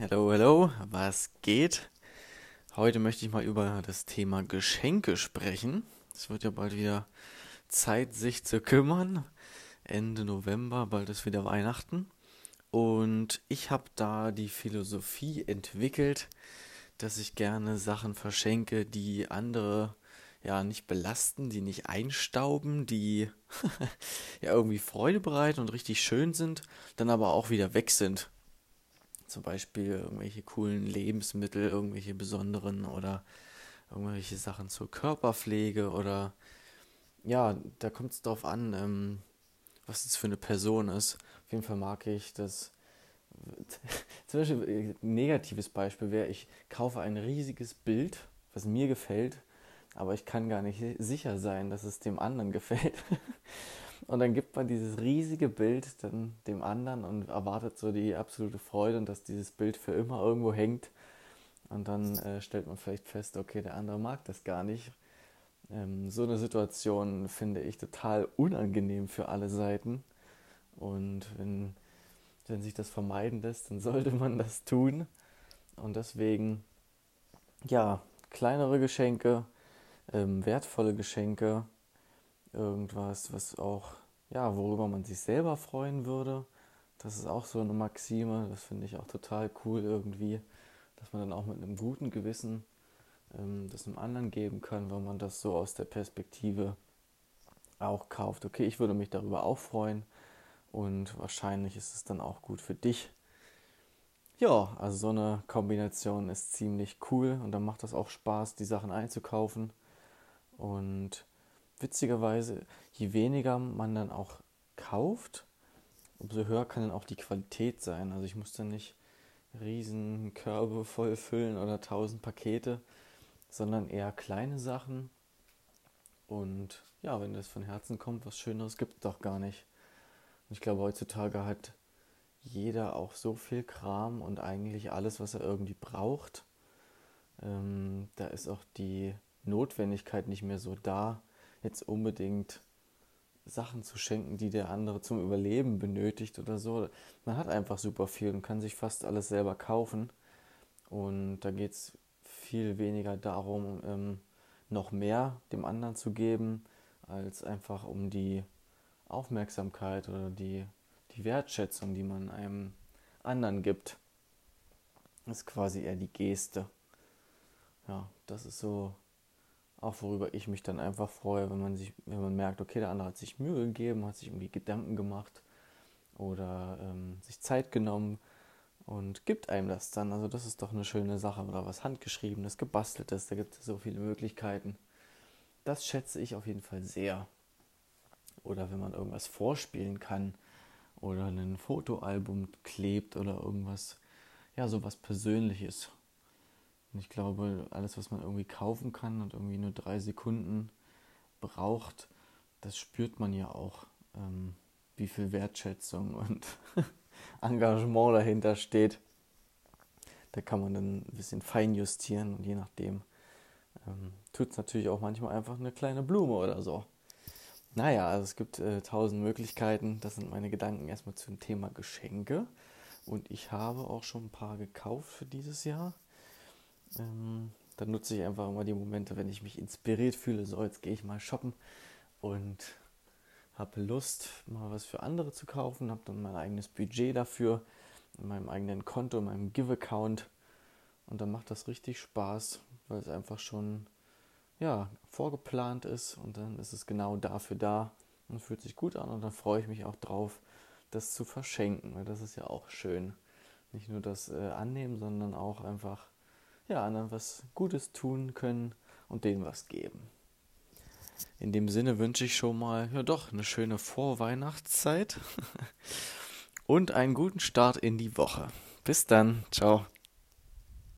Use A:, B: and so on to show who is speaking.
A: Hello, hello, was geht? Heute möchte ich mal über das Thema Geschenke sprechen. Es wird ja bald wieder Zeit, sich zu kümmern. Ende November, bald ist wieder Weihnachten. Und ich habe da die Philosophie entwickelt, dass ich gerne Sachen verschenke, die andere ja nicht belasten, die nicht einstauben, die ja irgendwie Freude bereiten und richtig schön sind, dann aber auch wieder weg sind. Zum Beispiel irgendwelche coolen Lebensmittel, irgendwelche besonderen oder irgendwelche Sachen zur Körperpflege oder ja, da kommt es darauf an, ähm, was es für eine Person ist. Auf jeden Fall mag ich das. Zum Beispiel ein äh, negatives Beispiel wäre, ich kaufe ein riesiges Bild, was mir gefällt, aber ich kann gar nicht sicher sein, dass es dem anderen gefällt. Und dann gibt man dieses riesige Bild dann dem anderen und erwartet so die absolute Freude und dass dieses Bild für immer irgendwo hängt. Und dann äh, stellt man vielleicht fest, okay, der andere mag das gar nicht. Ähm, so eine Situation finde ich total unangenehm für alle Seiten. Und wenn, wenn sich das vermeiden lässt, dann sollte man das tun. Und deswegen, ja, kleinere Geschenke, ähm, wertvolle Geschenke, irgendwas, was auch, ja, worüber man sich selber freuen würde. Das ist auch so eine Maxime, das finde ich auch total cool irgendwie, dass man dann auch mit einem guten Gewissen ähm, das einem anderen geben kann, wenn man das so aus der Perspektive auch kauft. Okay, ich würde mich darüber auch freuen und wahrscheinlich ist es dann auch gut für dich. Ja, also so eine Kombination ist ziemlich cool und dann macht das auch Spaß, die Sachen einzukaufen. Und witzigerweise, je weniger man dann auch kauft, umso höher kann dann auch die Qualität sein. Also ich muss dann nicht riesen Körbe voll füllen oder tausend Pakete, sondern eher kleine Sachen. Und ja, wenn das von Herzen kommt, was Schöneres gibt es doch gar nicht. Und ich glaube, heutzutage hat jeder auch so viel Kram und eigentlich alles, was er irgendwie braucht. Ähm, da ist auch die Notwendigkeit nicht mehr so da, jetzt unbedingt Sachen zu schenken, die der andere zum Überleben benötigt oder so. Man hat einfach super viel und kann sich fast alles selber kaufen. Und da geht es viel weniger darum, ähm, noch mehr dem anderen zu geben, als einfach um die Aufmerksamkeit oder die, die Wertschätzung, die man einem anderen gibt. Das ist quasi eher die Geste. Ja, das ist so auch worüber ich mich dann einfach freue, wenn man sich, wenn man merkt, okay, der andere hat sich Mühe gegeben, hat sich irgendwie Gedanken gemacht oder ähm, sich Zeit genommen und gibt einem das dann. Also das ist doch eine schöne Sache oder was handgeschriebenes, gebasteltes, da gibt es so viele Möglichkeiten. Das schätze ich auf jeden Fall sehr. Oder wenn man irgendwas vorspielen kann oder ein Fotoalbum klebt oder irgendwas, ja, sowas Persönliches und ich glaube, alles, was man irgendwie kaufen kann und irgendwie nur drei Sekunden braucht, das spürt man ja auch, ähm, wie viel Wertschätzung und Engagement dahinter steht. Da kann man dann ein bisschen fein justieren und je nachdem ähm, tut es natürlich auch manchmal einfach eine kleine Blume oder so. Naja, also es gibt äh, tausend Möglichkeiten. Das sind meine Gedanken erstmal zum Thema Geschenke. Und ich habe auch schon ein paar gekauft für dieses Jahr. Ähm, dann nutze ich einfach immer die Momente, wenn ich mich inspiriert fühle, so jetzt gehe ich mal shoppen und habe Lust, mal was für andere zu kaufen, habe dann mein eigenes Budget dafür, in meinem eigenen Konto, in meinem Give-Account und dann macht das richtig Spaß, weil es einfach schon ja, vorgeplant ist und dann ist es genau dafür da und fühlt sich gut an und dann freue ich mich auch drauf, das zu verschenken, weil das ist ja auch schön. Nicht nur das äh, annehmen, sondern auch einfach ja, anderen was Gutes tun können und denen was geben. In dem Sinne wünsche ich schon mal, ja doch, eine schöne Vorweihnachtszeit und einen guten Start in die Woche. Bis dann, ciao.